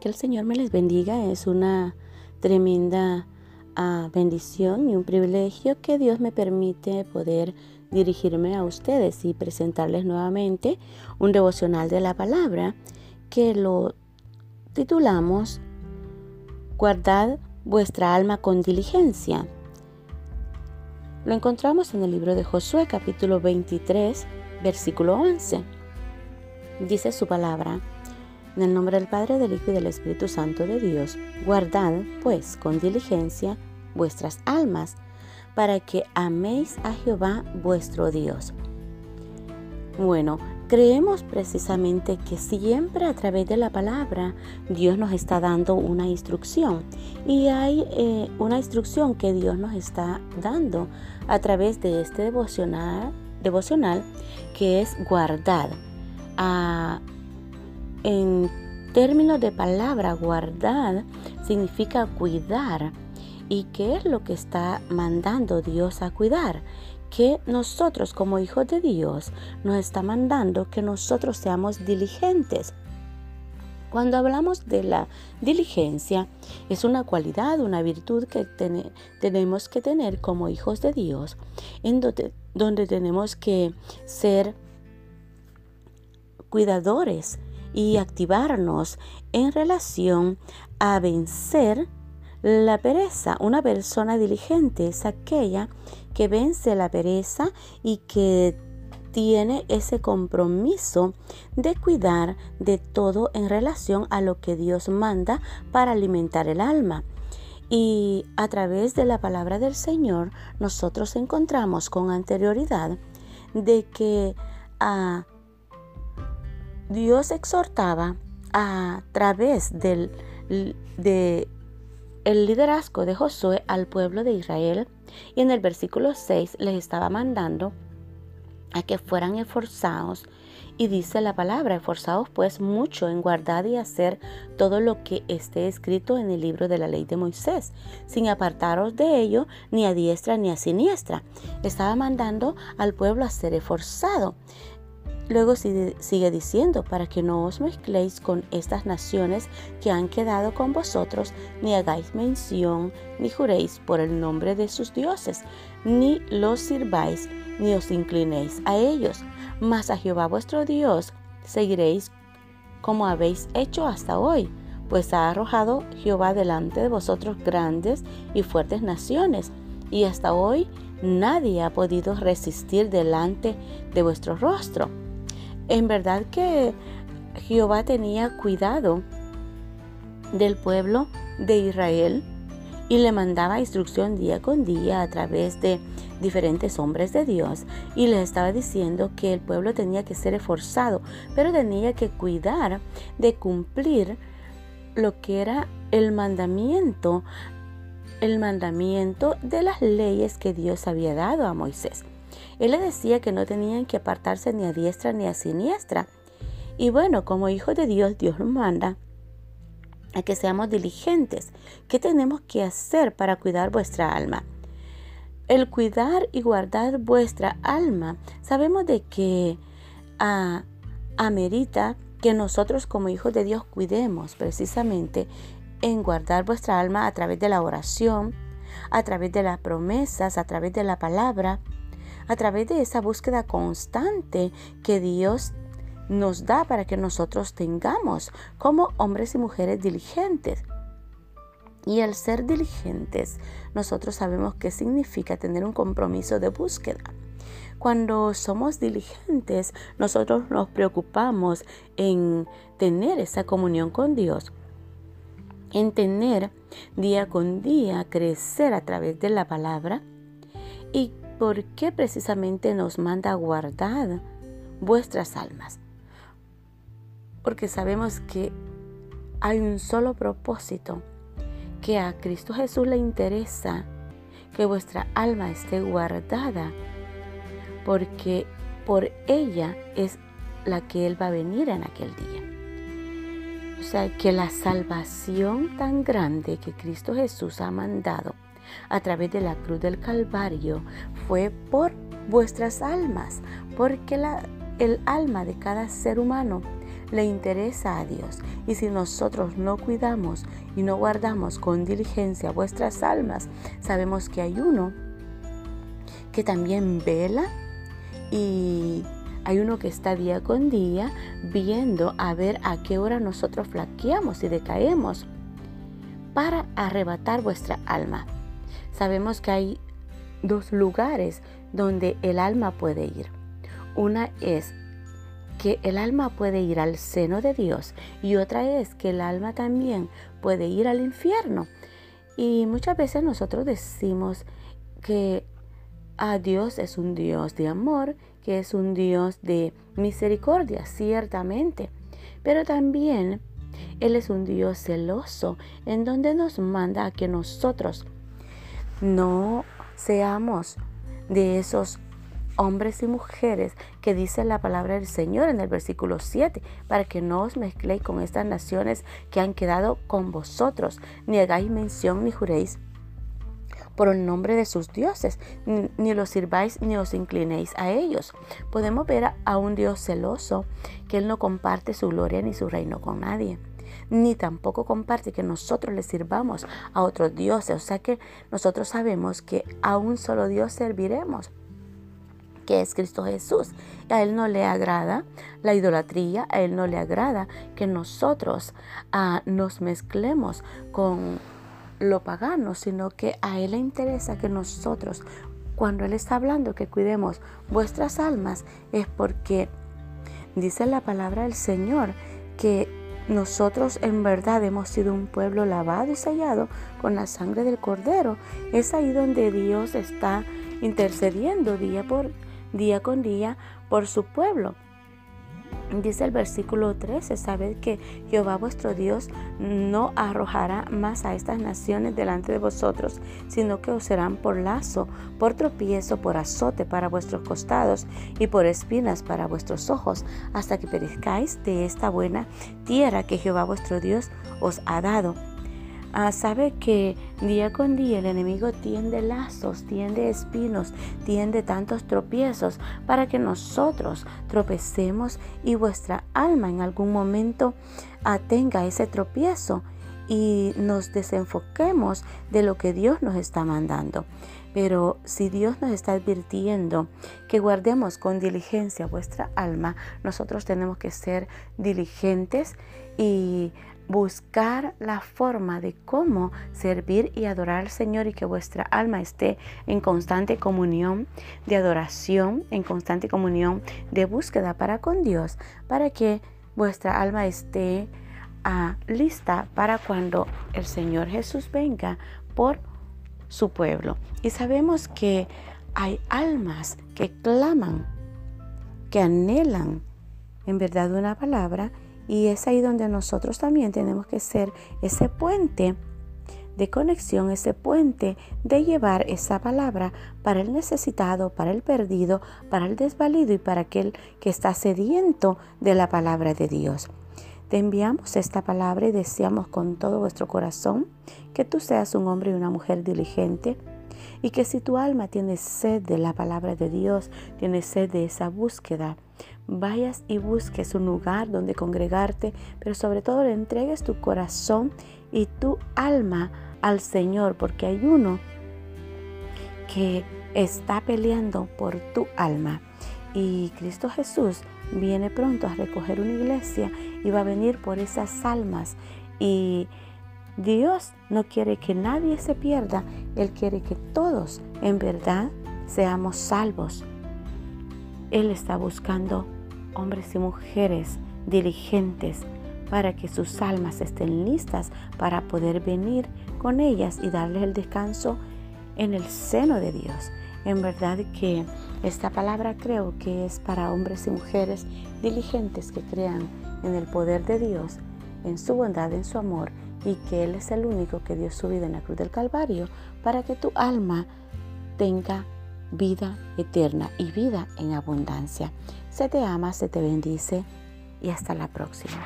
Que el Señor me les bendiga. Es una tremenda ah, bendición y un privilegio que Dios me permite poder dirigirme a ustedes y presentarles nuevamente un devocional de la palabra que lo titulamos Guardad vuestra alma con diligencia. Lo encontramos en el libro de Josué capítulo 23 versículo 11. Dice su palabra, en el nombre del Padre, del Hijo y del Espíritu Santo de Dios, guardad pues con diligencia vuestras almas, para que améis a Jehová vuestro Dios. Bueno, creemos precisamente que siempre a través de la palabra Dios nos está dando una instrucción y hay eh, una instrucción que Dios nos está dando a través de este devocional, que es guardar en términos de palabra, guardar significa cuidar. ¿Y qué es lo que está mandando Dios a cuidar? Que nosotros como hijos de Dios nos está mandando que nosotros seamos diligentes. Cuando hablamos de la diligencia, es una cualidad, una virtud que tenemos que tener como hijos de Dios, en donde tenemos que ser cuidadores y activarnos en relación a vencer la pereza. Una persona diligente es aquella que vence la pereza y que tiene ese compromiso de cuidar de todo en relación a lo que Dios manda para alimentar el alma. Y a través de la palabra del Señor nosotros encontramos con anterioridad de que a Dios exhortaba a través del de el liderazgo de Josué al pueblo de Israel y en el versículo 6 les estaba mandando a que fueran esforzados y dice la palabra, esforzados pues mucho en guardar y hacer todo lo que esté escrito en el libro de la ley de Moisés, sin apartaros de ello ni a diestra ni a siniestra. Estaba mandando al pueblo a ser esforzado. Luego sigue diciendo, para que no os mezcléis con estas naciones que han quedado con vosotros, ni hagáis mención, ni juréis por el nombre de sus dioses, ni los sirváis, ni os inclinéis a ellos, mas a Jehová vuestro Dios seguiréis como habéis hecho hasta hoy, pues ha arrojado Jehová delante de vosotros grandes y fuertes naciones, y hasta hoy nadie ha podido resistir delante de vuestro rostro en verdad que Jehová tenía cuidado del pueblo de Israel y le mandaba instrucción día con día a través de diferentes hombres de Dios y le estaba diciendo que el pueblo tenía que ser esforzado, pero tenía que cuidar de cumplir lo que era el mandamiento, el mandamiento de las leyes que Dios había dado a Moisés. Él le decía que no tenían que apartarse ni a diestra ni a siniestra. Y bueno, como hijos de Dios, Dios nos manda a que seamos diligentes. ¿Qué tenemos que hacer para cuidar vuestra alma? El cuidar y guardar vuestra alma, sabemos de que ah, amerita que nosotros como hijos de Dios cuidemos precisamente en guardar vuestra alma a través de la oración, a través de las promesas, a través de la palabra, a través de esa búsqueda constante que Dios nos da para que nosotros tengamos como hombres y mujeres diligentes. Y al ser diligentes, nosotros sabemos qué significa tener un compromiso de búsqueda. Cuando somos diligentes, nosotros nos preocupamos en tener esa comunión con Dios, en tener día con día, crecer a través de la palabra y ¿por qué precisamente nos manda guardar vuestras almas? Porque sabemos que hay un solo propósito, que a Cristo Jesús le interesa que vuestra alma esté guardada, porque por ella es la que Él va a venir en aquel día. O sea, que la salvación tan grande que Cristo Jesús ha mandado a través de la cruz del Calvario fue por vuestras almas, porque el alma de cada ser humano le interesa a Dios. Y si nosotros no cuidamos y no guardamos con diligencia vuestras almas, sabemos que hay uno que también vela y hay uno que está día con día viendo a ver a qué hora nosotros flaqueamos y decaemos para arrebatar vuestra alma. Sabemos que hay dos lugares donde el alma puede ir. Una es que el alma puede ir al seno de Dios y otra es que el alma también puede ir al infierno. Y muchas veces nosotros decimos que a Dios es un Dios de amor, que es un Dios de misericordia, ciertamente. Pero también Él es un Dios celoso, en donde nos manda a que nosotros no seamos de esos hombres y mujeres que dice la palabra del Señor en el versículo 7, para que no os mezcléis con estas naciones que han quedado con vosotros, ni hagáis mención ni juréis por el nombre de sus dioses, ni los sirváis ni os inclinéis a ellos. Podemos ver a un Dios celoso que Él no comparte su gloria ni su reino con nadie ni tampoco comparte que nosotros le sirvamos a otros dioses. O sea que nosotros sabemos que a un solo Dios serviremos que es Cristo Jesús. A Él no le agrada la idolatría, a Él no le agrada que nosotros ah, nos mezclemos con lo pagano, sino que a Él le interesa que nosotros, cuando Él está hablando que cuidemos vuestras almas, es porque dice la palabra del Señor que nosotros en verdad hemos sido un pueblo lavado y sellado con la sangre del Cordero. Es ahí donde Dios está intercediendo día por día con día por su pueblo. Dice el versículo 13, sabed que Jehová vuestro Dios no arrojará más a estas naciones delante de vosotros, sino que os serán por lazo, por tropiezo, por azote para vuestros costados y por espinas para vuestros ojos, hasta que perezcáis de esta buena tierra que Jehová vuestro Dios os ha dado Ah, sabe que día con día el enemigo tiende lazos, tiende espinos, tiende tantos tropiezos para que nosotros tropecemos y vuestra alma en algún momento tenga ese tropiezo y nos desenfoquemos de lo que Dios nos está mandando. Pero si Dios nos está advirtiendo que guardemos con diligencia vuestra alma, nosotros tenemos que ser diligentes y buscar la forma de cómo servir y adorar al Señor y que vuestra alma esté en constante comunión de adoración, en constante comunión de búsqueda para con Dios, para que vuestra alma esté ah, lista para cuando el Señor Jesús venga por su pueblo. Y sabemos que hay almas que claman, que anhelan en verdad una palabra y es ahí donde nosotros también tenemos que ser ese puente de conexión, ese puente de llevar esa palabra para el necesitado, para el perdido, para el desvalido y para aquel que está sediento de la palabra de Dios. Te enviamos esta palabra y deseamos con todo vuestro corazón que tú seas un hombre y una mujer diligente y que si tu alma tiene sed de la palabra de Dios, tiene sed de esa búsqueda, vayas y busques un lugar donde congregarte, pero sobre todo le entregues tu corazón y tu alma al Señor, porque hay uno que está peleando por tu alma. Y Cristo Jesús viene pronto a recoger una iglesia y va a venir por esas almas. Y Dios no quiere que nadie se pierda, Él quiere que todos en verdad seamos salvos. Él está buscando hombres y mujeres diligentes para que sus almas estén listas para poder venir con ellas y darles el descanso en el seno de Dios. En verdad que esta palabra creo que es para hombres y mujeres diligentes que crean en el poder de Dios, en su bondad, en su amor y que Él es el único que dio su vida en la cruz del Calvario para que tu alma tenga vida eterna y vida en abundancia. Se te ama, se te bendice y hasta la próxima.